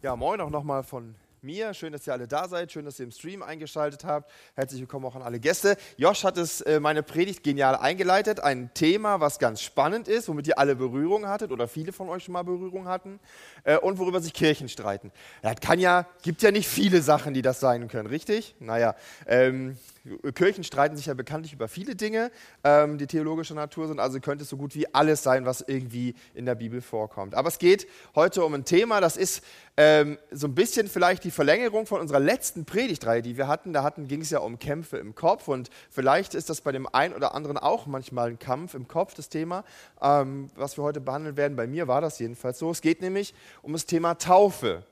Ja, moin auch nochmal von mir. Schön, dass ihr alle da seid. Schön, dass ihr im Stream eingeschaltet habt. Herzlich willkommen auch an alle Gäste. Josh hat es äh, meine Predigt genial eingeleitet. Ein Thema, was ganz spannend ist, womit ihr alle Berührung hattet oder viele von euch schon mal Berührung hatten äh, und worüber sich Kirchen streiten. Ja, kann ja, gibt ja nicht viele Sachen, die das sein können, richtig? Naja, ähm, Kirchen streiten sich ja bekanntlich über viele Dinge, ähm, die theologischer Natur sind, also könnte es so gut wie alles sein, was irgendwie in der Bibel vorkommt. Aber es geht heute um ein Thema, das ist ähm, so ein bisschen vielleicht die Verlängerung von unserer letzten Predigtreihe, die wir hatten. Da hatten, ging es ja um Kämpfe im Kopf und vielleicht ist das bei dem einen oder anderen auch manchmal ein Kampf im Kopf, das Thema, ähm, was wir heute behandeln werden. Bei mir war das jedenfalls so. Es geht nämlich um das Thema Taufe.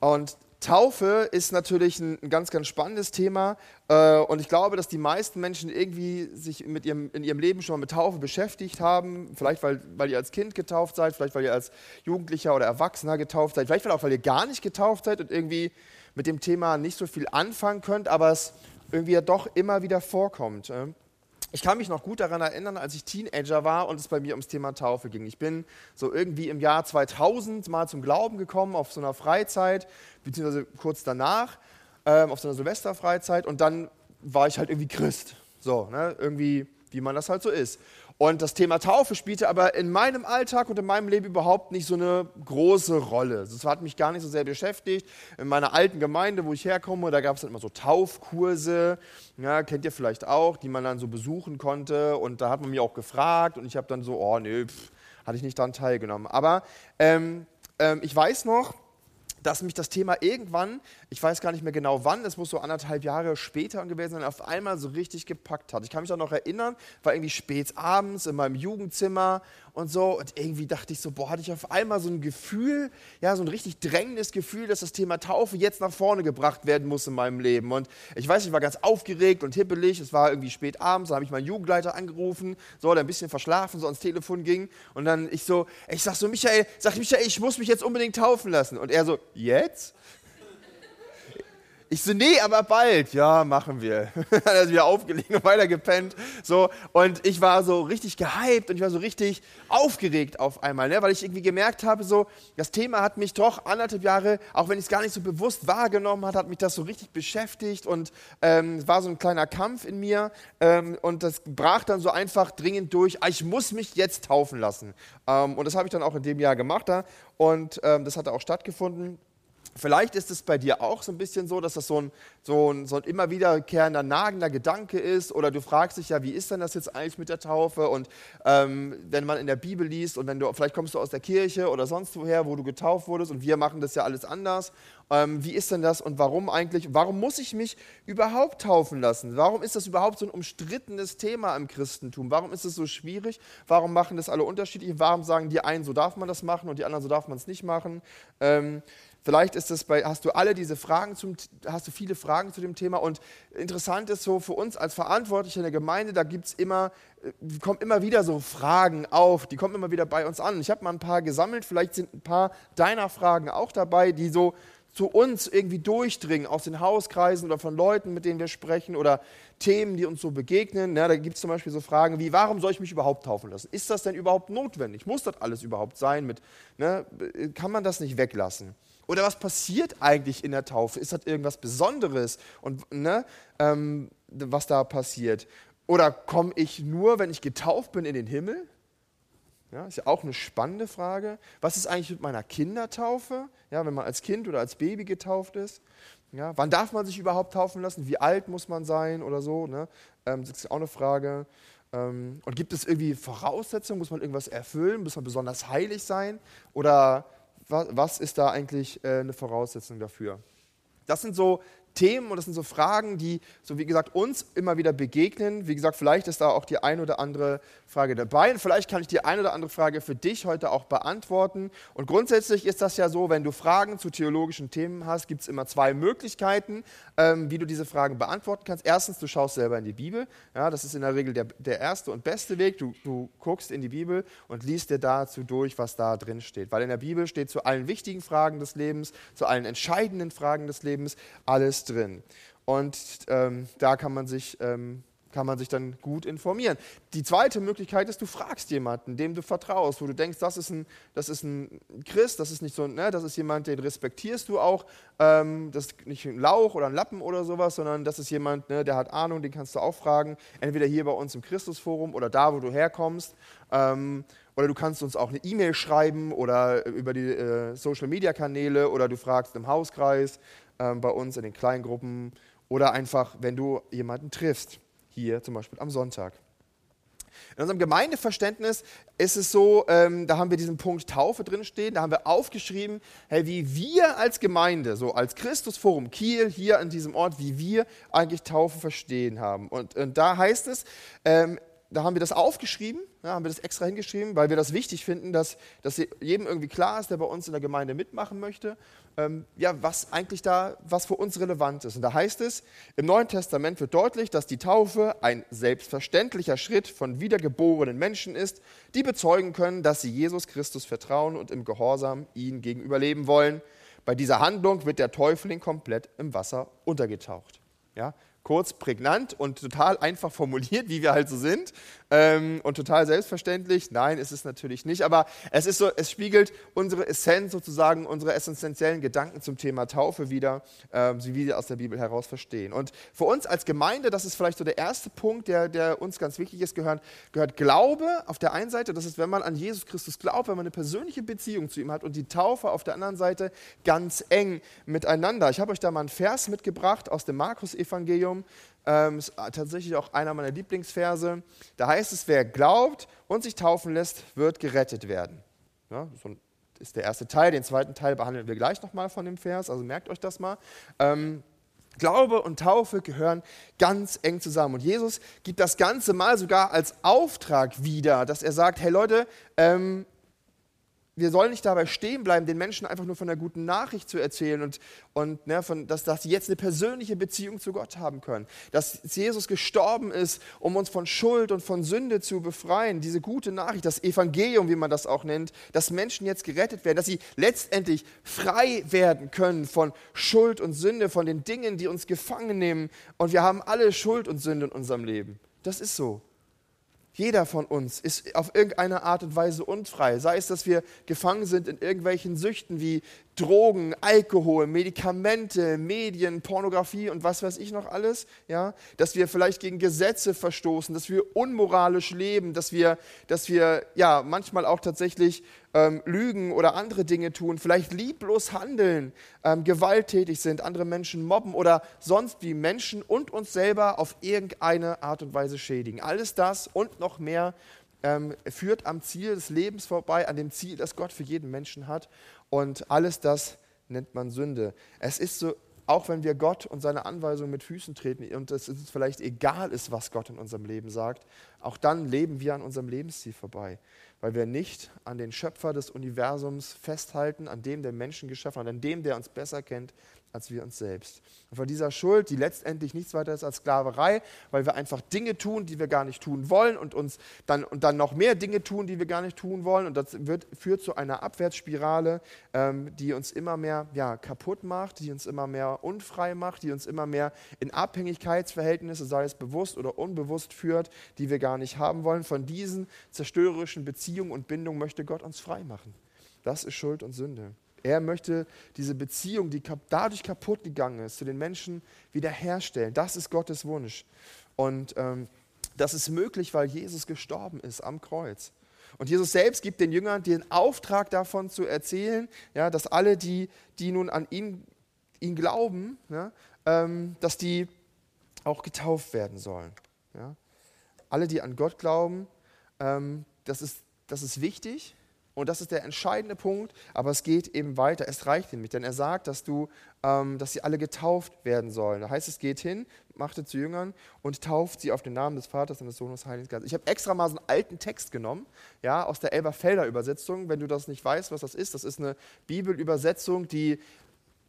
Und Taufe ist natürlich ein, ganz, ganz spannendes Thema äh, und ich glaube, dass die meisten Menschen irgendwie sich mit ihrem, in ihrem Leben schon mal mit Taufe beschäftigt haben. Vielleicht, weil, weil ihr als Kind getauft seid, vielleicht, weil ihr als Jugendlicher oder Erwachsener getauft seid, vielleicht auch, weil ihr gar nicht getauft seid und irgendwie mit dem Thema nicht so viel anfangen könnt, aber es irgendwie ja doch immer wieder vorkommt. Äh. Ich kann mich noch gut daran erinnern, als ich Teenager war und es bei mir ums Thema Taufe ging. Ich bin so irgendwie im Jahr 2000 mal zum Glauben gekommen auf so einer Freizeit, beziehungsweise kurz danach, ähm, auf so einer Silvesterfreizeit und dann war ich halt irgendwie Christ. So, ne? irgendwie, wie man das halt so ist. Und das Thema Taufe spielte aber in meinem Alltag und in meinem Leben überhaupt nicht so eine große Rolle. Das hat mich gar nicht so sehr beschäftigt. In meiner alten Gemeinde, wo ich herkomme, da gab es dann immer so Taufkurse, ja, kennt ihr vielleicht auch, die man dann so besuchen konnte. Und da hat man mich auch gefragt und ich habe dann so, oh nee, pff, hatte ich nicht daran teilgenommen. Aber ähm, ähm, ich weiß noch, dass mich das Thema irgendwann, ich weiß gar nicht mehr genau wann, es muss so anderthalb Jahre später gewesen sein, auf einmal so richtig gepackt hat. Ich kann mich auch noch erinnern, war irgendwie spät abends in meinem Jugendzimmer und so. Und irgendwie dachte ich so, boah, hatte ich auf einmal so ein Gefühl, ja, so ein richtig drängendes Gefühl, dass das Thema Taufe jetzt nach vorne gebracht werden muss in meinem Leben. Und ich weiß, ich war ganz aufgeregt und hippelig. Es war irgendwie spät abends, da habe ich meinen Jugendleiter angerufen, so, der ein bisschen verschlafen, so ans Telefon ging. Und dann ich so, ich sag so, Michael, sag Michael, ich muss mich jetzt unbedingt taufen lassen. Und er so, jetzt? Ich so, nee, aber bald. Ja, machen wir. Hat er wieder aufgelegt und weiter gepennt. So, und ich war so richtig gehypt und ich war so richtig aufgeregt auf einmal, ne? weil ich irgendwie gemerkt habe, so, das Thema hat mich doch anderthalb Jahre, auch wenn ich es gar nicht so bewusst wahrgenommen hat, hat mich das so richtig beschäftigt und ähm, es war so ein kleiner Kampf in mir ähm, und das brach dann so einfach dringend durch, ah, ich muss mich jetzt taufen lassen. Ähm, und das habe ich dann auch in dem Jahr gemacht da und ähm, das hat auch stattgefunden. Vielleicht ist es bei dir auch so ein bisschen so, dass das so ein, so ein, so ein immer wiederkehrender, nagender Gedanke ist. Oder du fragst dich ja, wie ist denn das jetzt eigentlich mit der Taufe? Und ähm, wenn man in der Bibel liest und wenn du, vielleicht kommst du aus der Kirche oder sonst woher, wo du getauft wurdest und wir machen das ja alles anders. Ähm, wie ist denn das und warum eigentlich? Warum muss ich mich überhaupt taufen lassen? Warum ist das überhaupt so ein umstrittenes Thema im Christentum? Warum ist es so schwierig? Warum machen das alle unterschiedlich? Warum sagen die einen, so darf man das machen und die anderen, so darf man es nicht machen? Ähm, Vielleicht ist das bei, hast du alle diese Fragen zum, hast du viele Fragen zu dem Thema und interessant ist so für uns als Verantwortliche in der Gemeinde, da gibt's immer, äh, kommen immer wieder so Fragen auf, die kommen immer wieder bei uns an. Ich habe mal ein paar gesammelt, vielleicht sind ein paar deiner Fragen auch dabei, die so zu uns irgendwie durchdringen, aus den Hauskreisen oder von Leuten, mit denen wir sprechen oder Themen, die uns so begegnen. Ja, da gibt es zum Beispiel so Fragen wie, warum soll ich mich überhaupt taufen lassen? Ist das denn überhaupt notwendig? Muss das alles überhaupt sein? Mit, ne, kann man das nicht weglassen? Oder was passiert eigentlich in der Taufe? Ist das irgendwas Besonderes? Und ne, ähm, was da passiert? Oder komme ich nur, wenn ich getauft bin, in den Himmel? Ja, ist ja auch eine spannende Frage. Was ist eigentlich mit meiner Kindertaufe? Ja, wenn man als Kind oder als Baby getauft ist. Ja, wann darf man sich überhaupt taufen lassen? Wie alt muss man sein oder so? Ne? Ähm, das ist auch eine Frage. Ähm, und gibt es irgendwie Voraussetzungen? Muss man irgendwas erfüllen? Muss man besonders heilig sein? Oder was ist da eigentlich äh, eine Voraussetzung dafür? Das sind so Themen und das sind so Fragen, die, so wie gesagt, uns immer wieder begegnen. Wie gesagt, vielleicht ist da auch die ein oder andere Frage dabei und vielleicht kann ich die ein oder andere Frage für dich heute auch beantworten. Und grundsätzlich ist das ja so, wenn du Fragen zu theologischen Themen hast, gibt es immer zwei Möglichkeiten, ähm, wie du diese Fragen beantworten kannst. Erstens, du schaust selber in die Bibel. Ja, das ist in der Regel der, der erste und beste Weg. Du, du guckst in die Bibel und liest dir dazu durch, was da drin steht. Weil in der Bibel steht zu allen wichtigen Fragen des Lebens, zu allen entscheidenden Fragen des Lebens alles drin. Und ähm, da kann man sich ähm, kann man sich dann gut informieren. Die zweite Möglichkeit ist, du fragst jemanden, dem du vertraust, wo du denkst, das ist ein, das ist ein Christ, das ist nicht so, ne, das ist jemand, den respektierst du auch, ähm, das ist nicht ein Lauch oder ein Lappen oder sowas, sondern das ist jemand, ne, der hat Ahnung, den kannst du auch fragen, entweder hier bei uns im Christusforum oder da, wo du herkommst. Ähm, oder du kannst uns auch eine E-Mail schreiben oder über die äh, Social-Media-Kanäle oder du fragst im Hauskreis äh, bei uns in den Kleingruppen oder einfach, wenn du jemanden triffst hier zum Beispiel am Sonntag. In unserem Gemeindeverständnis ist es so, ähm, da haben wir diesen Punkt Taufe drinstehen, da haben wir aufgeschrieben, hey, wie wir als Gemeinde, so als Christusforum Kiel hier an diesem Ort, wie wir eigentlich Taufe verstehen haben. Und, und da heißt es, ähm, da haben wir das aufgeschrieben, ja, haben wir das extra hingeschrieben, weil wir das wichtig finden, dass, dass jedem irgendwie klar ist, der bei uns in der Gemeinde mitmachen möchte, ähm, ja, was eigentlich da, was für uns relevant ist. Und da heißt es, im Neuen Testament wird deutlich, dass die Taufe ein selbstverständlicher Schritt von wiedergeborenen Menschen ist, die bezeugen können, dass sie Jesus Christus vertrauen und im Gehorsam ihm gegenüber leben wollen. Bei dieser Handlung wird der Täufling komplett im Wasser untergetaucht. Ja, kurz, prägnant und total einfach formuliert, wie wir halt so sind ähm, und total selbstverständlich. Nein, ist es natürlich nicht, aber es ist so, es spiegelt unsere Essenz sozusagen, unsere essentiellen Gedanken zum Thema Taufe wieder, ähm, wie wir aus der Bibel heraus verstehen. Und für uns als Gemeinde, das ist vielleicht so der erste Punkt, der, der uns ganz wichtig ist, gehört, gehört Glaube auf der einen Seite, das ist, wenn man an Jesus Christus glaubt, wenn man eine persönliche Beziehung zu ihm hat und die Taufe auf der anderen Seite ganz eng miteinander. Ich habe euch da mal einen Vers mitgebracht aus dem Markus-Evangelium, ähm, ist tatsächlich auch einer meiner Lieblingsverse. Da heißt es, wer glaubt und sich taufen lässt, wird gerettet werden. Ja, so ist der erste Teil. Den zweiten Teil behandeln wir gleich nochmal von dem Vers, also merkt euch das mal. Ähm, Glaube und Taufe gehören ganz eng zusammen. Und Jesus gibt das Ganze mal sogar als Auftrag wieder, dass er sagt, hey Leute, ähm, wir sollen nicht dabei stehen bleiben, den Menschen einfach nur von der guten Nachricht zu erzählen und, und ne, von, dass, dass sie jetzt eine persönliche Beziehung zu Gott haben können. Dass Jesus gestorben ist, um uns von Schuld und von Sünde zu befreien. Diese gute Nachricht, das Evangelium, wie man das auch nennt, dass Menschen jetzt gerettet werden, dass sie letztendlich frei werden können von Schuld und Sünde, von den Dingen, die uns gefangen nehmen. Und wir haben alle Schuld und Sünde in unserem Leben. Das ist so. Jeder von uns ist auf irgendeine Art und Weise unfrei. Sei es, dass wir gefangen sind in irgendwelchen Süchten wie Drogen, Alkohol, Medikamente, Medien, Pornografie und was weiß ich noch alles. Ja? Dass wir vielleicht gegen Gesetze verstoßen, dass wir unmoralisch leben, dass wir, dass wir ja, manchmal auch tatsächlich ähm, lügen oder andere Dinge tun, vielleicht lieblos handeln, ähm, gewalttätig sind, andere Menschen mobben oder sonst wie Menschen und uns selber auf irgendeine Art und Weise schädigen. Alles das und noch mehr ähm, führt am Ziel des Lebens vorbei, an dem Ziel, das Gott für jeden Menschen hat. Und alles das nennt man Sünde. Es ist so, auch wenn wir Gott und seine Anweisungen mit Füßen treten und es uns vielleicht egal ist, was Gott in unserem Leben sagt, auch dann leben wir an unserem Lebensziel vorbei weil wir nicht an den Schöpfer des Universums festhalten, an dem der Menschen geschaffen hat, an dem, der uns besser kennt als wir uns selbst. Und von dieser Schuld, die letztendlich nichts weiter ist als Sklaverei, weil wir einfach Dinge tun, die wir gar nicht tun wollen und uns dann, und dann noch mehr Dinge tun, die wir gar nicht tun wollen. Und das wird, führt zu einer Abwärtsspirale, ähm, die uns immer mehr ja, kaputt macht, die uns immer mehr unfrei macht, die uns immer mehr in Abhängigkeitsverhältnisse, sei es bewusst oder unbewusst, führt, die wir gar nicht haben wollen. Von diesen zerstörerischen Beziehungen und Bindungen möchte Gott uns frei machen. Das ist Schuld und Sünde. Er möchte diese Beziehung, die dadurch kaputt gegangen ist, zu den Menschen wiederherstellen. Das ist Gottes Wunsch. Und ähm, das ist möglich, weil Jesus gestorben ist am Kreuz. Und Jesus selbst gibt den Jüngern den Auftrag davon zu erzählen, ja, dass alle, die, die nun an ihn, ihn glauben, ja, ähm, dass die auch getauft werden sollen. Ja. Alle, die an Gott glauben, ähm, das, ist, das ist wichtig, und das ist der entscheidende Punkt, aber es geht eben weiter. Es reicht ihm nicht, denn er sagt, dass, du, ähm, dass sie alle getauft werden sollen. Da heißt es, geht hin, machte zu Jüngern und tauft sie auf den Namen des Vaters und des Sohnes Heiligen Geistes. Ich habe extra mal so einen alten Text genommen, ja, aus der Elberfelder Übersetzung. Wenn du das nicht weißt, was das ist, das ist eine Bibelübersetzung, die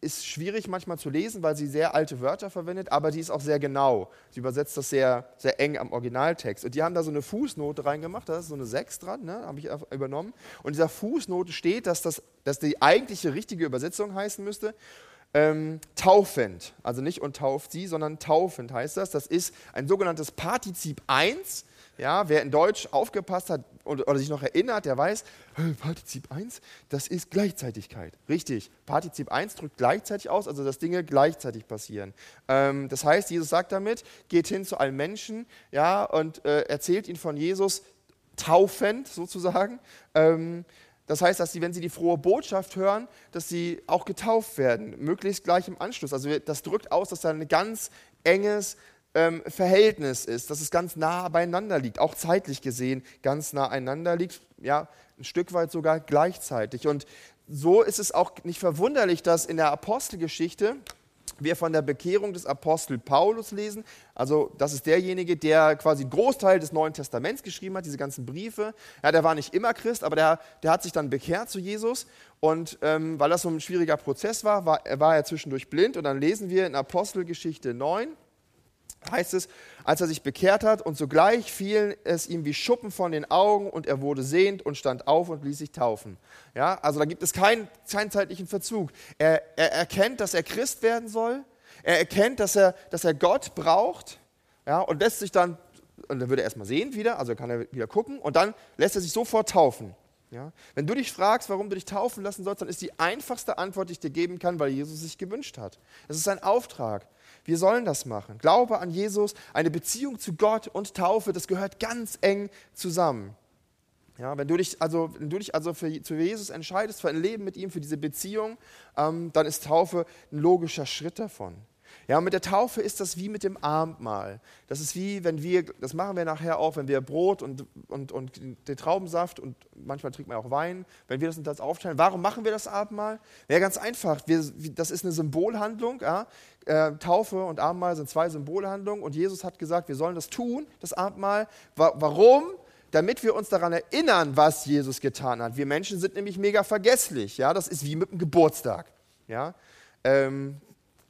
ist schwierig manchmal zu lesen, weil sie sehr alte Wörter verwendet, aber die ist auch sehr genau. Sie übersetzt das sehr, sehr eng am Originaltext. Und die haben da so eine Fußnote reingemacht, da ist so eine 6 dran, ne, habe ich übernommen. Und in dieser Fußnote steht, dass, das, dass die eigentliche richtige Übersetzung heißen müsste, ähm, taufend. Also nicht und tauft sie, sondern taufend heißt das. Das ist ein sogenanntes Partizip 1. Ja, wer in Deutsch aufgepasst hat oder, oder sich noch erinnert, der weiß, Partizip 1, das ist Gleichzeitigkeit. Richtig, Partizip 1 drückt gleichzeitig aus, also dass Dinge gleichzeitig passieren. Ähm, das heißt, Jesus sagt damit, geht hin zu allen Menschen ja, und äh, erzählt ihnen von Jesus taufend sozusagen. Ähm, das heißt, dass sie, wenn sie die frohe Botschaft hören, dass sie auch getauft werden, möglichst gleich im Anschluss. Also das drückt aus, dass da ein ganz enges ähm, Verhältnis ist, dass es ganz nah beieinander liegt, auch zeitlich gesehen ganz nah einander liegt, ja, ein Stück weit sogar gleichzeitig. Und so ist es auch nicht verwunderlich, dass in der Apostelgeschichte wir von der Bekehrung des Apostel Paulus lesen. Also das ist derjenige, der quasi Großteil des Neuen Testaments geschrieben hat, diese ganzen Briefe. Ja, der war nicht immer Christ, aber der, der hat sich dann bekehrt zu Jesus. Und ähm, weil das so ein schwieriger Prozess war, war, war er zwischendurch blind. Und dann lesen wir in Apostelgeschichte 9, heißt es, als er sich bekehrt hat und sogleich fiel es ihm wie Schuppen von den Augen und er wurde sehend und stand auf und ließ sich taufen. Ja, also da gibt es keinen, keinen zeitlichen Verzug. Er, er erkennt, dass er Christ werden soll. Er erkennt, dass er, dass er Gott braucht. Ja, und lässt sich dann, und dann würde er erstmal sehen wieder, also kann er wieder gucken und dann lässt er sich sofort taufen. Ja? Wenn du dich fragst, warum du dich taufen lassen sollst, dann ist die einfachste Antwort, die ich dir geben kann, weil Jesus sich gewünscht hat. Es ist ein Auftrag. Wir sollen das machen. Glaube an Jesus, eine Beziehung zu Gott und Taufe, das gehört ganz eng zusammen. Ja, wenn du dich also, wenn du dich also für, für Jesus entscheidest, für ein Leben mit ihm, für diese Beziehung, ähm, dann ist Taufe ein logischer Schritt davon. Ja, und mit der Taufe ist das wie mit dem Abendmahl. Das ist wie, wenn wir, das machen wir nachher auch, wenn wir Brot und, und, und den Traubensaft und manchmal trinkt man auch Wein, wenn wir das uns das aufteilen. Warum machen wir das Abendmahl? Ja, ganz einfach. Wir, das ist eine Symbolhandlung. Ja? Äh, Taufe und Abendmahl sind zwei Symbolhandlungen und Jesus hat gesagt, wir sollen das tun, das Abendmahl. Wa warum? damit wir uns daran erinnern, was Jesus getan hat. Wir Menschen sind nämlich mega vergesslich. Ja? Das ist wie mit dem Geburtstag. Ja? Ähm,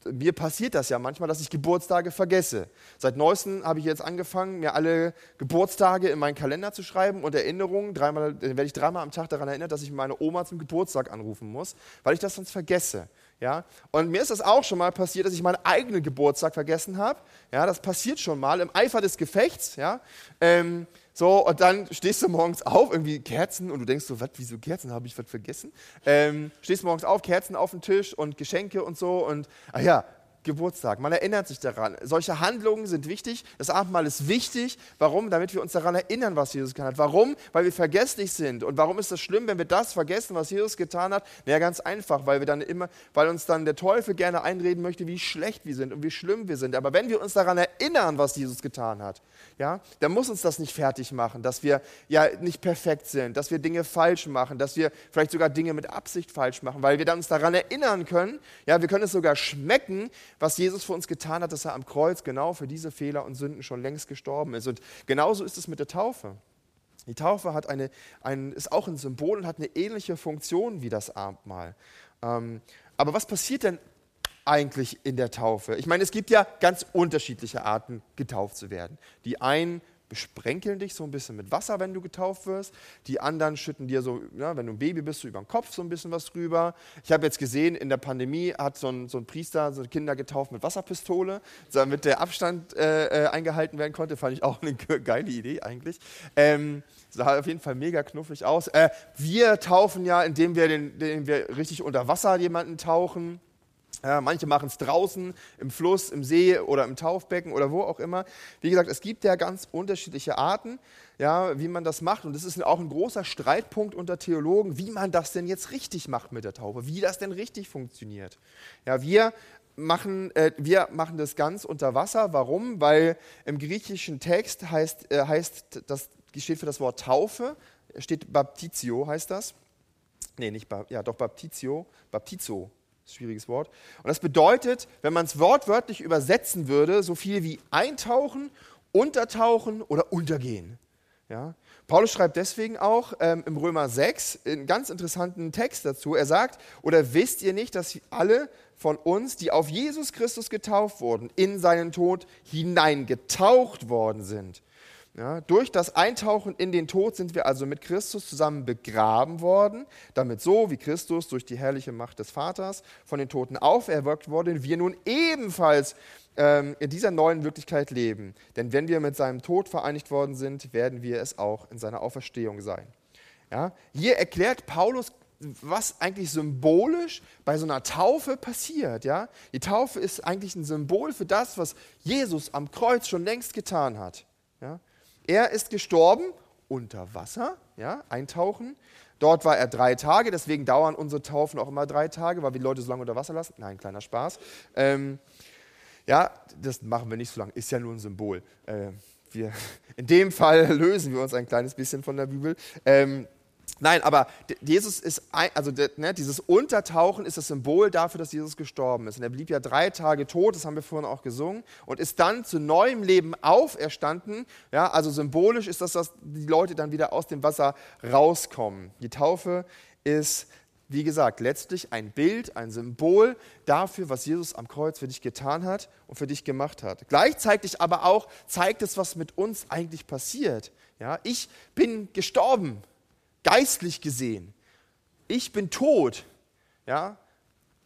mir passiert das ja manchmal, dass ich Geburtstage vergesse. Seit neuestem habe ich jetzt angefangen, mir alle Geburtstage in meinen Kalender zu schreiben und Erinnerungen. Dreimal, dann werde ich dreimal am Tag daran erinnert, dass ich meine Oma zum Geburtstag anrufen muss, weil ich das sonst vergesse. Ja? Und mir ist das auch schon mal passiert, dass ich meinen eigenen Geburtstag vergessen habe. Ja, das passiert schon mal im Eifer des Gefechts. Ja? Ähm, so, und dann stehst du morgens auf, irgendwie Kerzen, und du denkst so, was, wieso Kerzen, habe ich was vergessen? Ähm, stehst morgens auf, Kerzen auf dem Tisch und Geschenke und so, und, ach ja, Geburtstag. Man erinnert sich daran. Solche Handlungen sind wichtig. Das Abendmahl ist wichtig. Warum? Damit wir uns daran erinnern, was Jesus getan hat. Warum? Weil wir vergesslich sind. Und warum ist das schlimm, wenn wir das vergessen, was Jesus getan hat? Ja, ganz einfach, weil wir dann immer, weil uns dann der Teufel gerne einreden möchte, wie schlecht wir sind und wie schlimm wir sind. Aber wenn wir uns daran erinnern, was Jesus getan hat, ja, dann muss uns das nicht fertig machen, dass wir ja nicht perfekt sind, dass wir Dinge falsch machen, dass wir vielleicht sogar Dinge mit Absicht falsch machen, weil wir dann uns daran erinnern können. Ja, wir können es sogar schmecken, was Jesus für uns getan hat, dass er am Kreuz genau für diese Fehler und Sünden schon längst gestorben ist. Und genauso ist es mit der Taufe. Die Taufe hat eine, ein, ist auch ein Symbol und hat eine ähnliche Funktion wie das Abendmahl. Ähm, aber was passiert denn eigentlich in der Taufe? Ich meine, es gibt ja ganz unterschiedliche Arten, getauft zu werden. Die einen besprenkeln dich so ein bisschen mit Wasser, wenn du getauft wirst. Die anderen schütten dir so, ja, wenn du ein Baby bist, so über den Kopf so ein bisschen was drüber. Ich habe jetzt gesehen, in der Pandemie hat so ein, so ein Priester so Kinder getauft mit Wasserpistole, damit der Abstand äh, äh eingehalten werden konnte. Fand ich auch eine geile Idee eigentlich. Ähm, sah auf jeden Fall mega knuffig aus. Äh, wir taufen ja, indem wir, den, indem wir richtig unter Wasser jemanden tauchen. Ja, manche machen es draußen, im Fluss, im See oder im Taufbecken oder wo auch immer. Wie gesagt, es gibt ja ganz unterschiedliche Arten, ja, wie man das macht. Und das ist auch ein großer Streitpunkt unter Theologen, wie man das denn jetzt richtig macht mit der Taufe, wie das denn richtig funktioniert. Ja, wir machen, äh, wir machen das ganz unter Wasser. Warum? Weil im griechischen Text heißt, äh, heißt das steht für das Wort Taufe, steht Baptizio, heißt das. Nee, nicht, ja, doch Baptizio, Baptizo schwieriges Wort. Und das bedeutet, wenn man es wortwörtlich übersetzen würde, so viel wie eintauchen, untertauchen oder untergehen. Ja? Paulus schreibt deswegen auch ähm, im Römer 6 einen ganz interessanten Text dazu. Er sagt, oder wisst ihr nicht, dass alle von uns, die auf Jesus Christus getauft wurden, in seinen Tod hineingetaucht worden sind? Ja, durch das Eintauchen in den Tod sind wir also mit Christus zusammen begraben worden, damit so wie Christus durch die herrliche Macht des Vaters von den Toten auferweckt wurde, wir nun ebenfalls ähm, in dieser neuen Wirklichkeit leben. Denn wenn wir mit seinem Tod vereinigt worden sind, werden wir es auch in seiner Auferstehung sein. Ja, hier erklärt Paulus was eigentlich symbolisch bei so einer Taufe passiert. Ja? Die Taufe ist eigentlich ein Symbol für das, was Jesus am Kreuz schon längst getan hat. Ja? Er ist gestorben unter Wasser, ja? eintauchen. Dort war er drei Tage, deswegen dauern unsere Taufen auch immer drei Tage, weil wir die Leute so lange unter Wasser lassen. Nein, kleiner Spaß. Ähm, ja, das machen wir nicht so lange, ist ja nur ein Symbol. Äh, wir, in dem Fall lösen wir uns ein kleines bisschen von der Bibel. Ähm, Nein, aber Jesus ist, also ne, dieses Untertauchen ist das Symbol dafür, dass Jesus gestorben ist. Und er blieb ja drei Tage tot, das haben wir vorhin auch gesungen, und ist dann zu neuem Leben auferstanden. Ja, also symbolisch ist das, dass die Leute dann wieder aus dem Wasser rauskommen. Die Taufe ist, wie gesagt, letztlich ein Bild, ein Symbol dafür, was Jesus am Kreuz für dich getan hat und für dich gemacht hat. Gleichzeitig aber auch zeigt es, was mit uns eigentlich passiert. Ja, ich bin gestorben geistlich gesehen. Ich bin tot, ja,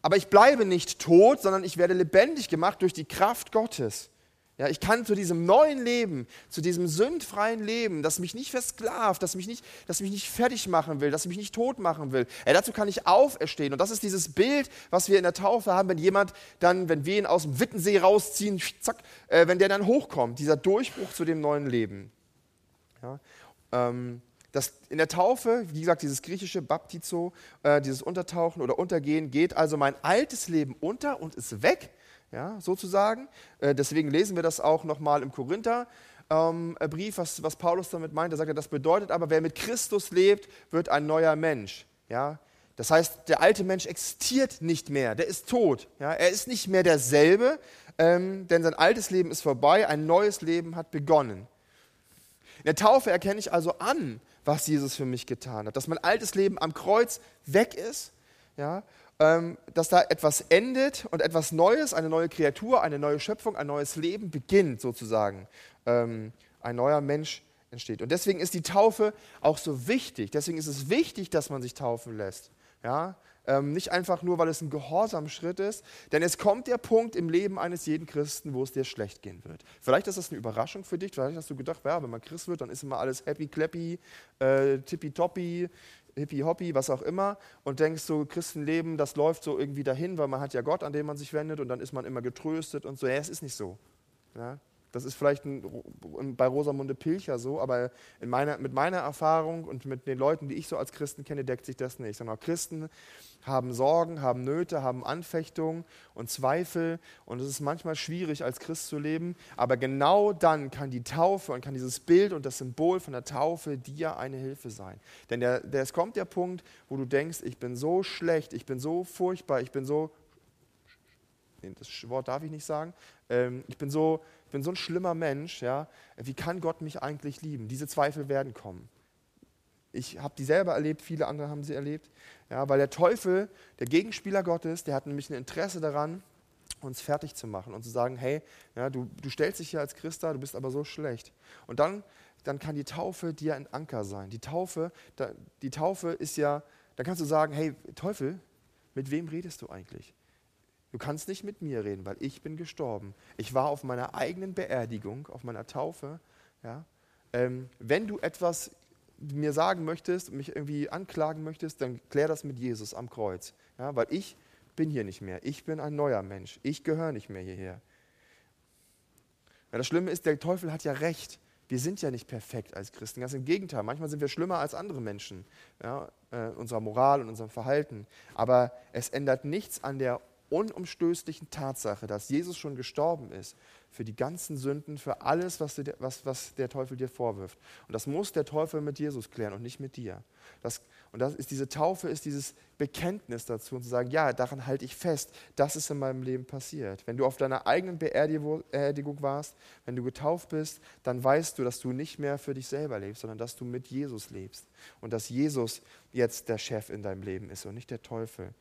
aber ich bleibe nicht tot, sondern ich werde lebendig gemacht durch die Kraft Gottes. Ja, ich kann zu diesem neuen Leben, zu diesem sündfreien Leben, das mich nicht versklavt, das mich nicht, das mich nicht fertig machen will, das mich nicht tot machen will, ja, dazu kann ich auferstehen. Und das ist dieses Bild, was wir in der Taufe haben, wenn jemand dann, wenn wir ihn aus dem Wittensee rausziehen, zack, äh, wenn der dann hochkommt, dieser Durchbruch zu dem neuen Leben. Ja, ähm, das in der Taufe, wie gesagt, dieses griechische Baptizo, äh, dieses Untertauchen oder Untergehen, geht also mein altes Leben unter und ist weg, ja, sozusagen. Äh, deswegen lesen wir das auch nochmal im Korinther. Ähm, Brief, was, was Paulus damit meint, er sagt, das bedeutet aber, wer mit Christus lebt, wird ein neuer Mensch. Ja? Das heißt, der alte Mensch existiert nicht mehr, der ist tot. Ja? Er ist nicht mehr derselbe, ähm, denn sein altes Leben ist vorbei, ein neues Leben hat begonnen. In der Taufe erkenne ich also an, was Jesus für mich getan hat. Dass mein altes Leben am Kreuz weg ist, ja, ähm, dass da etwas endet und etwas Neues, eine neue Kreatur, eine neue Schöpfung, ein neues Leben beginnt sozusagen. Ähm, ein neuer Mensch entsteht. Und deswegen ist die Taufe auch so wichtig. Deswegen ist es wichtig, dass man sich taufen lässt. Ja? Ähm, nicht einfach nur, weil es ein Gehorsamschritt ist, denn es kommt der Punkt im Leben eines jeden Christen, wo es dir schlecht gehen wird. Vielleicht ist das eine Überraschung für dich, vielleicht hast du gedacht, ja, wenn man Christ wird, dann ist immer alles happy, clappy, äh, tippitoppi, hippie hoppy, was auch immer und denkst so, Christenleben, das läuft so irgendwie dahin, weil man hat ja Gott, an den man sich wendet und dann ist man immer getröstet und so. Ja, es ist nicht so. Ja? Das ist vielleicht ein, bei Rosamunde Pilcher so, aber meiner, mit meiner Erfahrung und mit den Leuten, die ich so als Christen kenne, deckt sich das nicht. Sondern Christen haben Sorgen, haben Nöte, haben Anfechtungen und Zweifel und es ist manchmal schwierig, als Christ zu leben. Aber genau dann kann die Taufe und kann dieses Bild und das Symbol von der Taufe dir eine Hilfe sein. Denn der, der, es kommt der Punkt, wo du denkst, ich bin so schlecht, ich bin so furchtbar, ich bin so das Wort darf ich nicht sagen, ähm, ich, bin so, ich bin so ein schlimmer Mensch, ja, wie kann Gott mich eigentlich lieben? Diese Zweifel werden kommen. Ich habe die selber erlebt, viele andere haben sie erlebt, ja, weil der Teufel, der Gegenspieler Gottes, der hat nämlich ein Interesse daran, uns fertig zu machen und zu sagen, hey, ja, du, du stellst dich hier als Christ dar, du bist aber so schlecht. Und dann, dann kann die Taufe dir ein Anker sein. Die Taufe, die Taufe ist ja, da kannst du sagen, hey, Teufel, mit wem redest du eigentlich? Du kannst nicht mit mir reden, weil ich bin gestorben. Ich war auf meiner eigenen Beerdigung, auf meiner Taufe. Ja? Ähm, wenn du etwas mir sagen möchtest, mich irgendwie anklagen möchtest, dann klär das mit Jesus am Kreuz. Ja? Weil ich bin hier nicht mehr. Ich bin ein neuer Mensch. Ich gehöre nicht mehr hierher. Ja, das Schlimme ist, der Teufel hat ja recht. Wir sind ja nicht perfekt als Christen. Ganz im Gegenteil. Manchmal sind wir schlimmer als andere Menschen. Ja, äh, unserer Moral und unserem Verhalten. Aber es ändert nichts an der unumstößlichen Tatsache, dass Jesus schon gestorben ist für die ganzen Sünden, für alles, was, der, was, was der Teufel dir vorwirft. Und das muss der Teufel mit Jesus klären und nicht mit dir. Das, und das ist diese Taufe, ist dieses Bekenntnis dazu und zu sagen, ja, daran halte ich fest, das ist in meinem Leben passiert. Wenn du auf deiner eigenen Beerdigung warst, wenn du getauft bist, dann weißt du, dass du nicht mehr für dich selber lebst, sondern dass du mit Jesus lebst. Und dass Jesus jetzt der Chef in deinem Leben ist und nicht der Teufel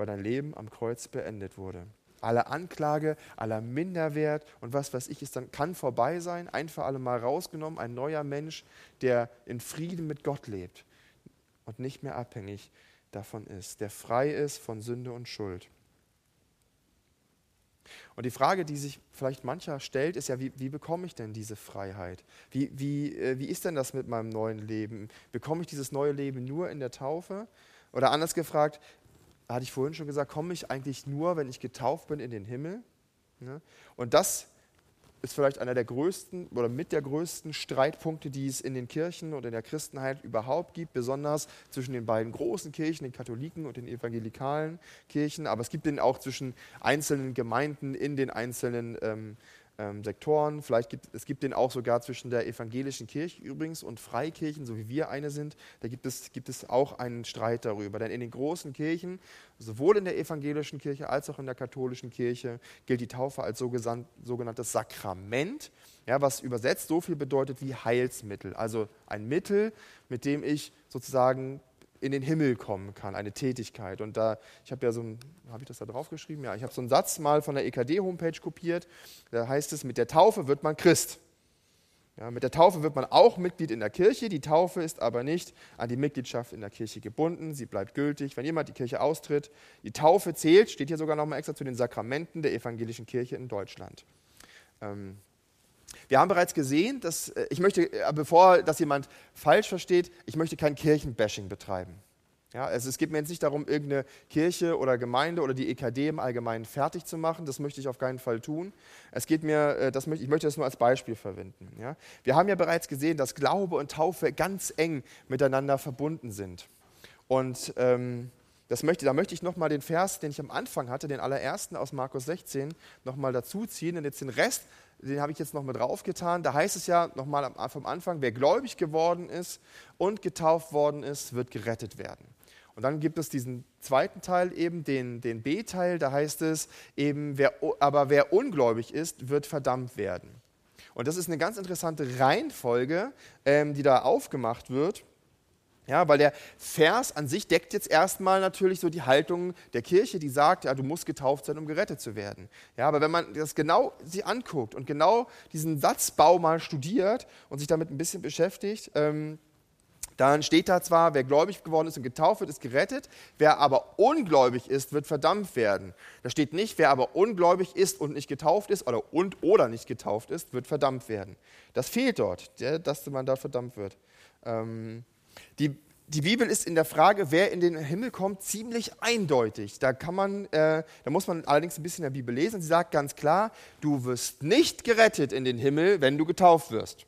weil dein Leben am Kreuz beendet wurde. Alle Anklage, aller Minderwert und was weiß ich ist dann kann vorbei sein, ein für alle Mal rausgenommen, ein neuer Mensch, der in Frieden mit Gott lebt und nicht mehr abhängig davon ist, der frei ist von Sünde und Schuld. Und die Frage, die sich vielleicht mancher stellt, ist ja, wie, wie bekomme ich denn diese Freiheit? Wie, wie, äh, wie ist denn das mit meinem neuen Leben? Bekomme ich dieses neue Leben nur in der Taufe? Oder anders gefragt, hatte ich vorhin schon gesagt, komme ich eigentlich nur, wenn ich getauft bin, in den Himmel? Und das ist vielleicht einer der größten oder mit der größten Streitpunkte, die es in den Kirchen und in der Christenheit überhaupt gibt, besonders zwischen den beiden großen Kirchen, den Katholiken und den evangelikalen Kirchen, aber es gibt den auch zwischen einzelnen Gemeinden in den einzelnen ähm, ähm, Sektoren. Vielleicht gibt es gibt den auch sogar zwischen der evangelischen Kirche übrigens und Freikirchen, so wie wir eine sind. Da gibt es, gibt es auch einen Streit darüber. Denn in den großen Kirchen, sowohl in der evangelischen Kirche als auch in der katholischen Kirche, gilt die Taufe als sogenanntes Sakrament, ja, was übersetzt so viel bedeutet wie Heilsmittel. Also ein Mittel, mit dem ich sozusagen in den Himmel kommen kann, eine Tätigkeit. Und da, ich habe ja so ein, habe ich das da drauf geschrieben? Ja, ich habe so einen Satz mal von der EKD-Homepage kopiert. Da heißt es, mit der Taufe wird man Christ. Ja, mit der Taufe wird man auch Mitglied in der Kirche. Die Taufe ist aber nicht an die Mitgliedschaft in der Kirche gebunden. Sie bleibt gültig, wenn jemand die Kirche austritt. Die Taufe zählt, steht hier sogar nochmal extra zu den Sakramenten der evangelischen Kirche in Deutschland. Ähm, wir haben bereits gesehen, dass äh, ich möchte, äh, bevor das jemand falsch versteht, ich möchte kein Kirchenbashing betreiben. Ja, also es geht mir jetzt nicht darum, irgendeine Kirche oder Gemeinde oder die EKD im Allgemeinen fertig zu machen. Das möchte ich auf keinen Fall tun. Es geht mir, äh, das ich möchte das nur als Beispiel verwenden. Ja. Wir haben ja bereits gesehen, dass Glaube und Taufe ganz eng miteinander verbunden sind. Und ähm, das möchte, da möchte ich nochmal den Vers, den ich am Anfang hatte, den allerersten aus Markus 16, nochmal dazu ziehen. Und jetzt den Rest den habe ich jetzt noch mit draufgetan. Da heißt es ja nochmal vom Anfang, wer gläubig geworden ist und getauft worden ist, wird gerettet werden. Und dann gibt es diesen zweiten Teil eben, den, den B-Teil, da heißt es eben, wer, aber wer ungläubig ist, wird verdammt werden. Und das ist eine ganz interessante Reihenfolge, ähm, die da aufgemacht wird. Ja, weil der Vers an sich deckt jetzt erstmal natürlich so die Haltung der Kirche, die sagt, ja, du musst getauft sein, um gerettet zu werden. Ja, aber wenn man das genau sich anguckt und genau diesen Satzbau mal studiert und sich damit ein bisschen beschäftigt, ähm, dann steht da zwar, wer gläubig geworden ist und getauft wird, ist gerettet, wer aber ungläubig ist, wird verdammt werden. Da steht nicht, wer aber ungläubig ist und nicht getauft ist oder und oder nicht getauft ist, wird verdammt werden. Das fehlt dort, dass man da verdammt wird. Ähm, die, die Bibel ist in der Frage, wer in den Himmel kommt, ziemlich eindeutig. Da, kann man, äh, da muss man allerdings ein bisschen in der Bibel lesen. Sie sagt ganz klar, du wirst nicht gerettet in den Himmel, wenn du getauft wirst.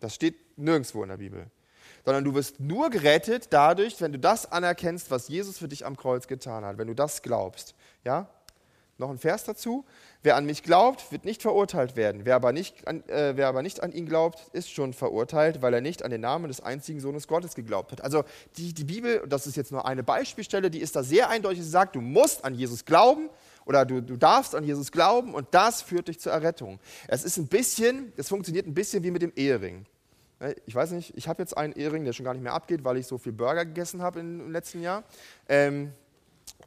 Das steht nirgendwo in der Bibel. Sondern du wirst nur gerettet dadurch, wenn du das anerkennst, was Jesus für dich am Kreuz getan hat, wenn du das glaubst. Ja? Noch ein Vers dazu. Wer an mich glaubt, wird nicht verurteilt werden. Wer aber nicht, an, äh, wer aber nicht an ihn glaubt, ist schon verurteilt, weil er nicht an den Namen des einzigen Sohnes Gottes geglaubt hat. Also die, die Bibel, das ist jetzt nur eine Beispielstelle, die ist da sehr eindeutig. Sie sagt, du musst an Jesus glauben oder du, du darfst an Jesus glauben und das führt dich zur Errettung. Es ist ein bisschen, es funktioniert ein bisschen wie mit dem Ehering. Ich weiß nicht, ich habe jetzt einen Ehering, der schon gar nicht mehr abgeht, weil ich so viel Burger gegessen habe im letzten Jahr. Ähm,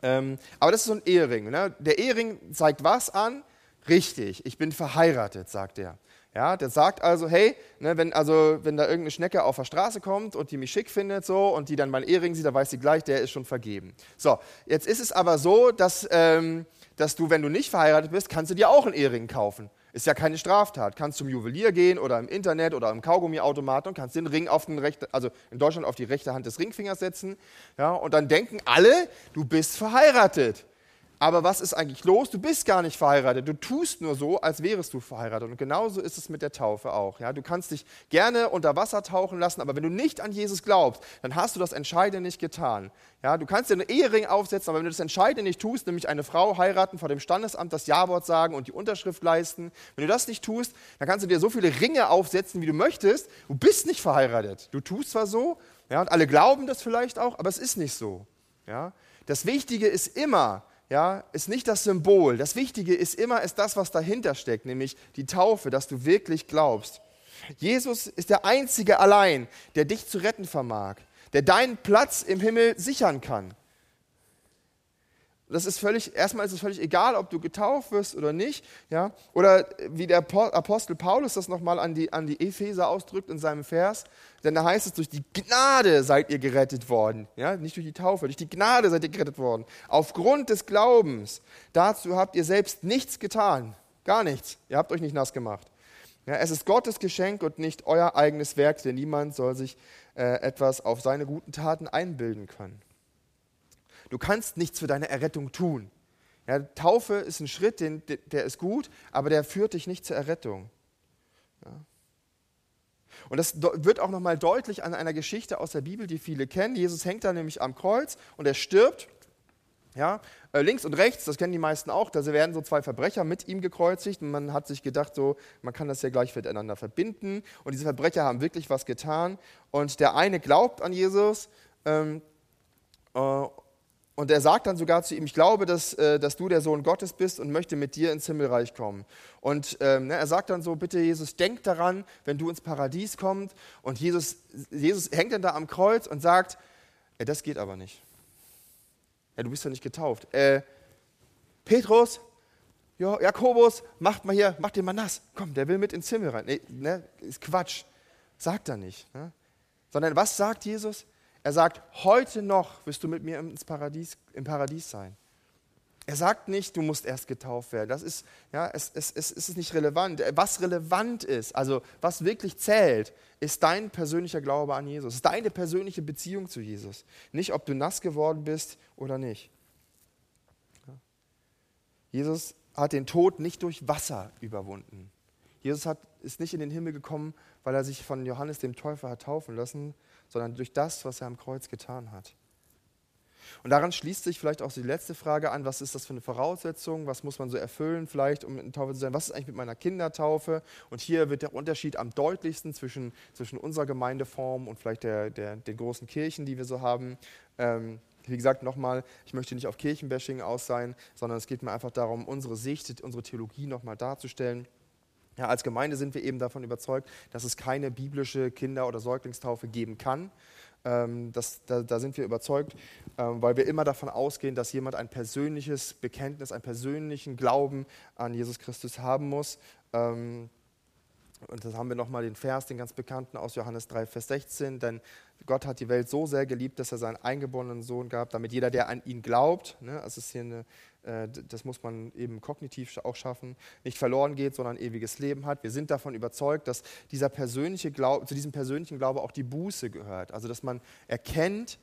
ähm, aber das ist so ein Ehering. Ne? Der Ehering zeigt was an? Richtig, ich bin verheiratet, sagt er. Ja, der sagt also, hey, ne, wenn, also, wenn da irgendeine Schnecke auf der Straße kommt und die mich schick findet so und die dann meinen Ehering sieht, dann weiß sie gleich, der ist schon vergeben. So, jetzt ist es aber so, dass, ähm, dass du, wenn du nicht verheiratet bist, kannst du dir auch einen Ehering kaufen. Ist ja keine Straftat. Kannst zum Juwelier gehen oder im Internet oder im Kaugummiautomaten und kannst den Ring auf den rechten, also in Deutschland auf die rechte Hand des Ringfingers setzen. Ja, und dann denken alle, du bist verheiratet. Aber was ist eigentlich los? Du bist gar nicht verheiratet. Du tust nur so, als wärest du verheiratet. Und genauso ist es mit der Taufe auch. Ja? Du kannst dich gerne unter Wasser tauchen lassen, aber wenn du nicht an Jesus glaubst, dann hast du das Entscheidende nicht getan. Ja? Du kannst dir einen Ehering aufsetzen, aber wenn du das Entscheidende nicht tust, nämlich eine Frau heiraten, vor dem Standesamt das Ja-Wort sagen und die Unterschrift leisten, wenn du das nicht tust, dann kannst du dir so viele Ringe aufsetzen, wie du möchtest. Du bist nicht verheiratet. Du tust zwar so, ja, und alle glauben das vielleicht auch, aber es ist nicht so. Ja? Das Wichtige ist immer, ja, ist nicht das Symbol. Das Wichtige ist immer ist das, was dahinter steckt, nämlich die Taufe, dass du wirklich glaubst. Jesus ist der Einzige allein, der dich zu retten vermag, der deinen Platz im Himmel sichern kann. Das ist völlig, erstmal ist es völlig egal, ob du getauft wirst oder nicht. Ja? Oder wie der Apostel Paulus das nochmal an die, an die Epheser ausdrückt in seinem Vers. Denn da heißt es, durch die Gnade seid ihr gerettet worden. Ja? Nicht durch die Taufe, durch die Gnade seid ihr gerettet worden. Aufgrund des Glaubens. Dazu habt ihr selbst nichts getan. Gar nichts. Ihr habt euch nicht nass gemacht. Ja, es ist Gottes Geschenk und nicht euer eigenes Werk, denn niemand soll sich äh, etwas auf seine guten Taten einbilden können. Du kannst nichts für deine Errettung tun. Ja, Taufe ist ein Schritt, den, der ist gut, aber der führt dich nicht zur Errettung. Ja. Und das wird auch nochmal deutlich an einer Geschichte aus der Bibel, die viele kennen. Jesus hängt da nämlich am Kreuz und er stirbt. Ja, äh, links und rechts, das kennen die meisten auch, da werden so zwei Verbrecher mit ihm gekreuzigt und man hat sich gedacht, so, man kann das ja gleich miteinander verbinden. Und diese Verbrecher haben wirklich was getan. Und der eine glaubt an Jesus ähm, äh, und er sagt dann sogar zu ihm, ich glaube, dass, äh, dass du der Sohn Gottes bist und möchte mit dir ins Himmelreich kommen. Und ähm, ne, er sagt dann so, bitte Jesus, denk daran, wenn du ins Paradies kommst. Und Jesus, Jesus hängt dann da am Kreuz und sagt, äh, das geht aber nicht. Ja, du bist ja nicht getauft. Äh, Petrus, jo, Jakobus, macht mal hier, macht den mal nass. Komm, der will mit ins Himmel rein. Nee, ne, ist Quatsch. Sagt er nicht. Ne? Sondern was sagt Jesus? Er sagt, heute noch wirst du mit mir ins Paradies, im Paradies sein. Er sagt nicht, du musst erst getauft werden. Das ist, ja, es, es, es ist nicht relevant. Was relevant ist, also was wirklich zählt, ist dein persönlicher Glaube an Jesus. Deine persönliche Beziehung zu Jesus. Nicht, ob du nass geworden bist oder nicht. Jesus hat den Tod nicht durch Wasser überwunden. Jesus hat, ist nicht in den Himmel gekommen, weil er sich von Johannes dem Täufer hat taufen lassen, sondern durch das, was er am Kreuz getan hat. Und daran schließt sich vielleicht auch die letzte Frage an, was ist das für eine Voraussetzung, was muss man so erfüllen vielleicht, um in Taufe zu sein, was ist eigentlich mit meiner Kindertaufe? Und hier wird der Unterschied am deutlichsten zwischen, zwischen unserer Gemeindeform und vielleicht der, der, den großen Kirchen, die wir so haben. Ähm, wie gesagt, nochmal, ich möchte nicht auf Kirchenbashing aus sein, sondern es geht mir einfach darum, unsere Sicht, unsere Theologie nochmal darzustellen. Ja, als Gemeinde sind wir eben davon überzeugt, dass es keine biblische Kinder- oder Säuglingstaufe geben kann. Ähm, das, da, da, sind wir überzeugt, ähm, weil wir immer davon ausgehen, dass jemand ein persönliches Bekenntnis, einen persönlichen Glauben an Jesus Christus haben muss. Ähm, und das haben wir nochmal den Vers, den ganz bekannten aus Johannes 3, Vers 16. Denn Gott hat die Welt so sehr geliebt, dass er seinen eingeborenen Sohn gab, damit jeder, der an ihn glaubt, ne, also ist hier eine, äh, das muss man eben kognitiv auch schaffen, nicht verloren geht, sondern ewiges Leben hat. Wir sind davon überzeugt, dass dieser persönliche Glaube, zu diesem persönlichen Glaube auch die Buße gehört. Also dass man erkennt,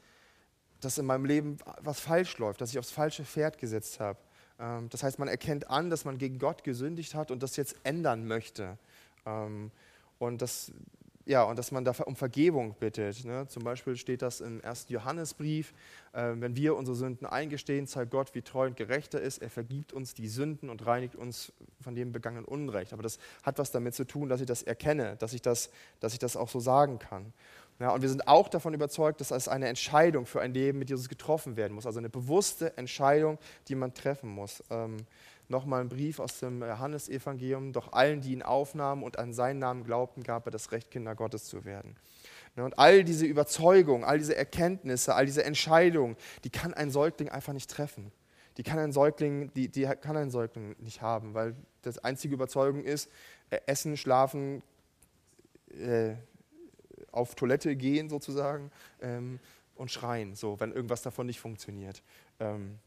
dass in meinem Leben was falsch läuft, dass ich aufs falsche Pferd gesetzt habe. Ähm, das heißt, man erkennt an, dass man gegen Gott gesündigt hat und das jetzt ändern möchte. Ähm, und das ja, und dass man da um Vergebung bittet. Ne? Zum Beispiel steht das im 1. Johannesbrief, äh, wenn wir unsere Sünden eingestehen, zeigt Gott, wie treu und gerecht er ist. Er vergibt uns die Sünden und reinigt uns von dem begangenen Unrecht. Aber das hat was damit zu tun, dass ich das erkenne, dass ich das, dass ich das auch so sagen kann. Ja, und wir sind auch davon überzeugt, dass es eine Entscheidung für ein Leben mit Jesus getroffen werden muss. Also eine bewusste Entscheidung, die man treffen muss. Ähm, nochmal ein Brief aus dem Johannesevangelium, doch allen, die ihn aufnahmen und an seinen Namen glaubten, gab er das Recht, Kinder Gottes zu werden. Und all diese Überzeugungen, all diese Erkenntnisse, all diese Entscheidungen, die kann ein Säugling einfach nicht treffen. Die kann ein Säugling, die, die kann ein Säugling nicht haben, weil das einzige Überzeugung ist, äh, essen, schlafen, äh, auf Toilette gehen sozusagen ähm, und schreien, so, wenn irgendwas davon nicht funktioniert. Ähm,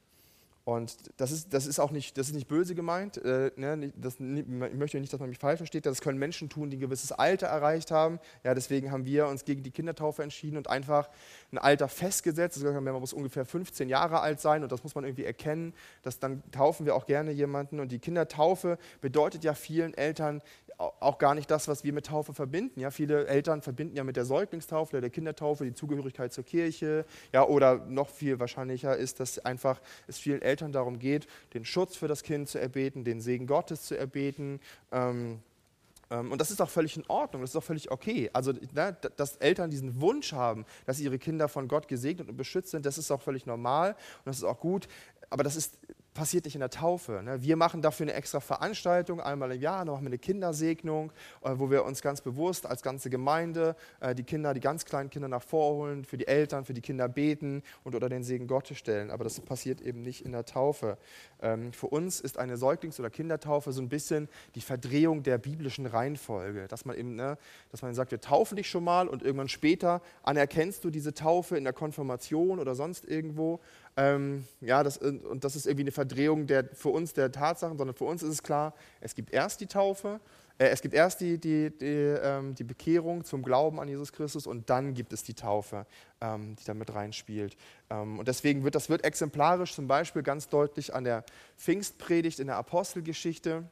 und das ist, das ist auch nicht, das ist nicht böse gemeint. Äh, ne, das, ich möchte nicht, dass man mich falsch versteht. Das können Menschen tun, die ein gewisses Alter erreicht haben. Ja, deswegen haben wir uns gegen die Kindertaufe entschieden und einfach ein Alter festgesetzt. Also man muss ungefähr 15 Jahre alt sein und das muss man irgendwie erkennen. Das, dann taufen wir auch gerne jemanden. Und die Kindertaufe bedeutet ja vielen Eltern auch gar nicht das, was wir mit Taufe verbinden. Ja, viele Eltern verbinden ja mit der Säuglingstaufe, der Kindertaufe die Zugehörigkeit zur Kirche. Ja, oder noch viel wahrscheinlicher ist, dass einfach es vielen Eltern darum geht, den Schutz für das Kind zu erbeten, den Segen Gottes zu erbeten. Ähm, ähm, und das ist auch völlig in Ordnung, das ist auch völlig okay. Also, ne, dass Eltern diesen Wunsch haben, dass ihre Kinder von Gott gesegnet und beschützt sind, das ist auch völlig normal und das ist auch gut. Aber das ist passiert nicht in der Taufe. Ne? Wir machen dafür eine extra Veranstaltung, einmal im Jahr, dann machen wir eine Kindersegnung, äh, wo wir uns ganz bewusst als ganze Gemeinde äh, die Kinder, die ganz kleinen Kinder nach vorholen, für die Eltern, für die Kinder beten und unter den Segen Gottes stellen. Aber das passiert eben nicht in der Taufe. Ähm, für uns ist eine Säuglings- oder Kindertaufe so ein bisschen die Verdrehung der biblischen Reihenfolge, dass man eben, ne, dass man sagt, wir taufen dich schon mal und irgendwann später anerkennst du diese Taufe in der Konfirmation oder sonst irgendwo. Ähm, ja, das, und das ist irgendwie eine Verdrehung der, für uns der Tatsachen, sondern für uns ist es klar, es gibt erst die Taufe, äh, es gibt erst die, die, die, ähm, die, Bekehrung zum Glauben an Jesus Christus und dann gibt es die Taufe, ähm, die da mit reinspielt. Ähm, und deswegen wird das wird exemplarisch zum Beispiel ganz deutlich an der Pfingstpredigt in der Apostelgeschichte.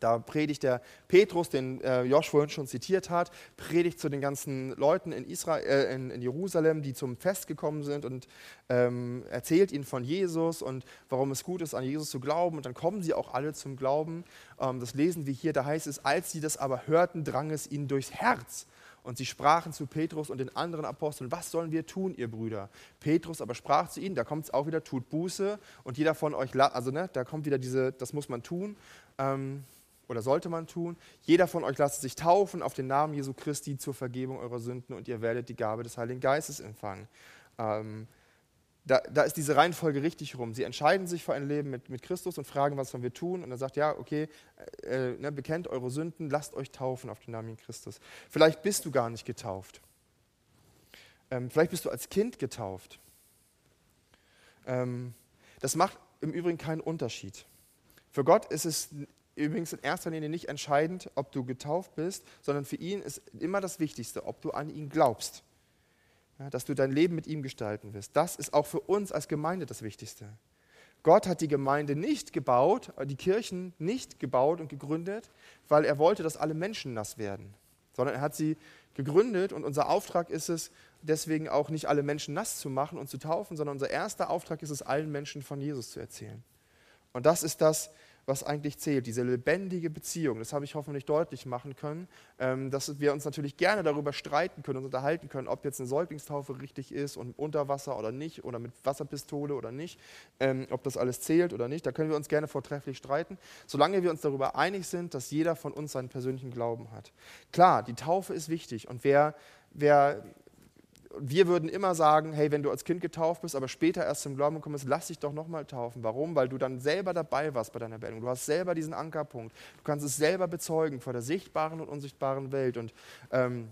Da predigt der Petrus, den äh, Josh vorhin schon zitiert hat, predigt zu den ganzen Leuten in, Israel, äh, in, in Jerusalem, die zum Fest gekommen sind und ähm, erzählt ihnen von Jesus und warum es gut ist, an Jesus zu glauben. Und dann kommen sie auch alle zum Glauben. Ähm, das lesen wir hier. Da heißt es, als sie das aber hörten, drang es ihnen durchs Herz. Und sie sprachen zu Petrus und den anderen Aposteln, was sollen wir tun, ihr Brüder? Petrus aber sprach zu ihnen, da kommt es auch wieder, tut Buße und jeder von euch, also ne, da kommt wieder diese, das muss man tun. Ähm, oder sollte man tun. Jeder von euch lasst sich taufen auf den Namen Jesu Christi zur Vergebung eurer Sünden und ihr werdet die Gabe des Heiligen Geistes empfangen. Ähm, da, da, ist diese Reihenfolge richtig rum. Sie entscheiden sich für ein Leben mit, mit Christus und fragen, was sollen wir tun? Und er sagt, ja, okay, äh, ne, bekennt eure Sünden, lasst euch taufen auf den Namen Christus. Vielleicht bist du gar nicht getauft. Ähm, vielleicht bist du als Kind getauft. Ähm, das macht im Übrigen keinen Unterschied. Für Gott ist es übrigens in erster Linie nicht entscheidend, ob du getauft bist, sondern für ihn ist immer das Wichtigste, ob du an ihn glaubst. Ja, dass du dein Leben mit ihm gestalten wirst. Das ist auch für uns als Gemeinde das Wichtigste. Gott hat die Gemeinde nicht gebaut, die Kirchen nicht gebaut und gegründet, weil er wollte, dass alle Menschen nass werden, sondern er hat sie gegründet und unser Auftrag ist es, deswegen auch nicht alle Menschen nass zu machen und zu taufen, sondern unser erster Auftrag ist es, allen Menschen von Jesus zu erzählen. Und das ist das, was eigentlich zählt, diese lebendige Beziehung. Das habe ich hoffentlich deutlich machen können, ähm, dass wir uns natürlich gerne darüber streiten können, uns unterhalten können, ob jetzt eine Säuglingstaufe richtig ist und unter Wasser oder nicht oder mit Wasserpistole oder nicht, ähm, ob das alles zählt oder nicht. Da können wir uns gerne vortrefflich streiten, solange wir uns darüber einig sind, dass jeder von uns seinen persönlichen Glauben hat. Klar, die Taufe ist wichtig und wer, wer wir würden immer sagen, hey, wenn du als Kind getauft bist, aber später erst zum Glauben kommst, lass dich doch nochmal taufen. Warum? Weil du dann selber dabei warst bei deiner Beerdigung. Du hast selber diesen Ankerpunkt. Du kannst es selber bezeugen vor der sichtbaren und unsichtbaren Welt. Und ähm,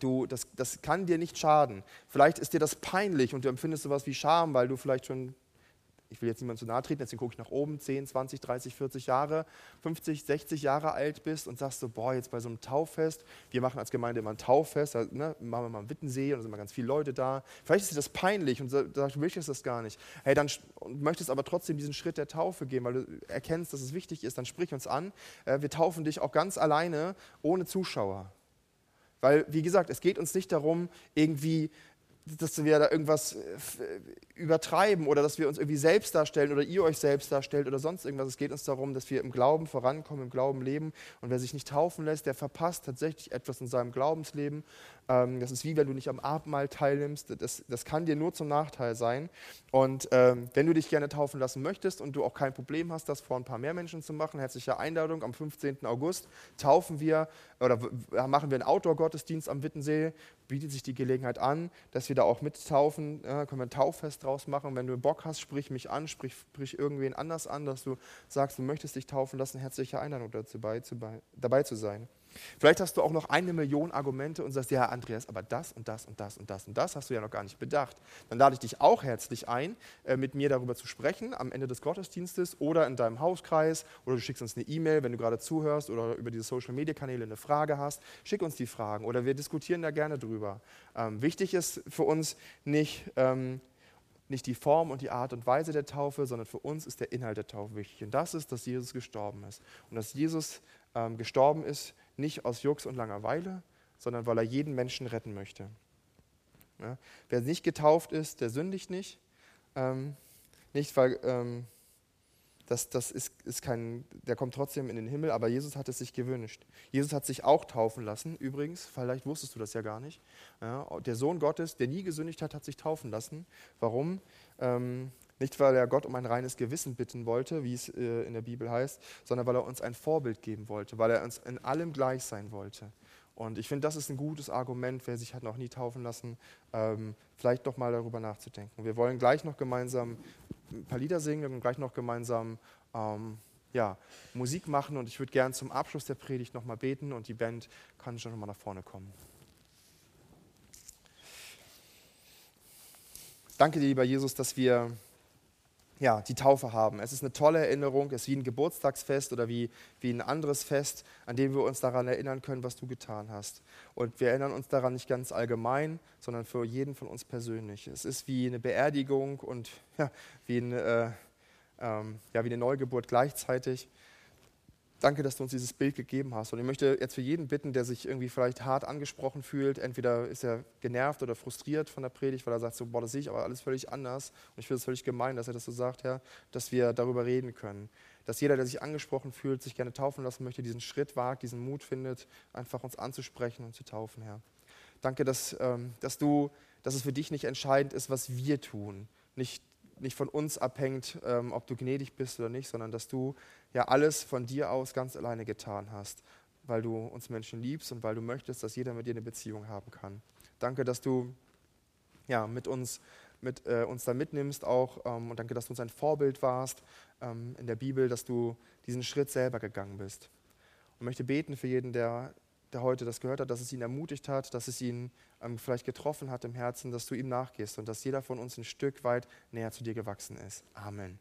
du, das, das kann dir nicht schaden. Vielleicht ist dir das peinlich und du empfindest sowas wie Scham, weil du vielleicht schon ich will jetzt niemand zu nahe treten, deswegen gucke ich nach oben, 10, 20, 30, 40 Jahre, 50, 60 Jahre alt bist und sagst so, boah, jetzt bei so einem Tauffest, wir machen als Gemeinde immer ein Tauffest, da ne, machen wir mal einen Wittensee und da sind immer ganz viele Leute da. Vielleicht ist dir das peinlich und du sagst, du möchtest das gar nicht. Hey, dann und möchtest aber trotzdem diesen Schritt der Taufe gehen, weil du erkennst, dass es wichtig ist, dann sprich uns an. Äh, wir taufen dich auch ganz alleine, ohne Zuschauer. Weil, wie gesagt, es geht uns nicht darum, irgendwie dass wir da irgendwas äh, übertreiben oder dass wir uns irgendwie selbst darstellen oder ihr euch selbst darstellt oder sonst irgendwas. Es geht uns darum, dass wir im Glauben vorankommen, im Glauben leben. Und wer sich nicht taufen lässt, der verpasst tatsächlich etwas in seinem Glaubensleben. Ähm, das ist wie wenn du nicht am Abendmahl teilnimmst. Das, das kann dir nur zum Nachteil sein. Und ähm, wenn du dich gerne taufen lassen möchtest und du auch kein Problem hast, das vor ein paar mehr Menschen zu machen, herzliche Einladung. Am 15. August taufen wir oder machen wir einen Outdoor-Gottesdienst am Wittensee. Bietet sich die Gelegenheit an, dass wir da auch mittaufen. Ja, können wir ein Tauffest draus machen. Wenn du Bock hast, sprich mich an, sprich, sprich irgendwen anders an, dass du sagst, du möchtest dich taufen lassen. Herzliche Einladung dazu, bei, zu, dabei zu sein. Vielleicht hast du auch noch eine Million Argumente und sagst, ja, Andreas, aber das und das und das und das und das hast du ja noch gar nicht bedacht. Dann lade ich dich auch herzlich ein, äh, mit mir darüber zu sprechen am Ende des Gottesdienstes oder in deinem Hauskreis oder du schickst uns eine E-Mail, wenn du gerade zuhörst oder über diese Social-Media-Kanäle eine Frage hast. Schick uns die Fragen oder wir diskutieren da gerne drüber. Ähm, wichtig ist für uns nicht, ähm, nicht die Form und die Art und Weise der Taufe, sondern für uns ist der Inhalt der Taufe wichtig. Und das ist, dass Jesus gestorben ist. Und dass Jesus ähm, gestorben ist nicht aus Jux und Langeweile, sondern weil er jeden Menschen retten möchte. Ja? Wer nicht getauft ist, der sündigt nicht. Ähm, nicht, weil ähm, das, das ist, ist kein, der kommt trotzdem in den Himmel, aber Jesus hat es sich gewünscht. Jesus hat sich auch taufen lassen, übrigens, vielleicht wusstest du das ja gar nicht. Ja, der Sohn Gottes, der nie gesündigt hat, hat sich taufen lassen. Warum? Ähm, nicht, weil er Gott um ein reines Gewissen bitten wollte, wie es äh, in der Bibel heißt, sondern weil er uns ein Vorbild geben wollte, weil er uns in allem gleich sein wollte. Und ich finde, das ist ein gutes Argument, wer sich hat noch nie taufen lassen, ähm, vielleicht doch mal darüber nachzudenken. Wir wollen gleich noch gemeinsam ein paar Lieder singen und gleich noch gemeinsam ähm, ja, Musik machen. Und ich würde gern zum Abschluss der Predigt nochmal beten und die Band kann schon nochmal nach vorne kommen. Danke dir, lieber Jesus, dass wir ja, die Taufe haben. Es ist eine tolle Erinnerung, es ist wie ein Geburtstagsfest oder wie, wie ein anderes Fest, an dem wir uns daran erinnern können, was du getan hast. Und wir erinnern uns daran nicht ganz allgemein, sondern für jeden von uns persönlich. Es ist wie eine Beerdigung und ja, wie, ein, äh, ähm, ja, wie eine Neugeburt gleichzeitig. Danke, dass du uns dieses Bild gegeben hast. Und ich möchte jetzt für jeden bitten, der sich irgendwie vielleicht hart angesprochen fühlt, entweder ist er genervt oder frustriert von der Predigt, weil er sagt so, boah, das sehe ich aber alles völlig anders. Und ich finde es völlig gemein, dass er das so sagt, Herr, dass wir darüber reden können. Dass jeder, der sich angesprochen fühlt, sich gerne taufen lassen möchte, diesen Schritt wagt, diesen Mut findet, einfach uns anzusprechen und zu taufen, Herr. Danke, dass, ähm, dass du, dass es für dich nicht entscheidend ist, was wir tun. Nicht nicht von uns abhängt, ähm, ob du gnädig bist oder nicht, sondern dass du ja alles von dir aus ganz alleine getan hast, weil du uns Menschen liebst und weil du möchtest, dass jeder mit dir eine Beziehung haben kann. Danke, dass du ja, mit uns, mit, äh, uns da mitnimmst auch ähm, und danke, dass du uns ein Vorbild warst ähm, in der Bibel, dass du diesen Schritt selber gegangen bist. Und möchte beten für jeden, der der heute das gehört hat, dass es ihn ermutigt hat, dass es ihn ähm, vielleicht getroffen hat im Herzen, dass du ihm nachgehst und dass jeder von uns ein Stück weit näher zu dir gewachsen ist. Amen.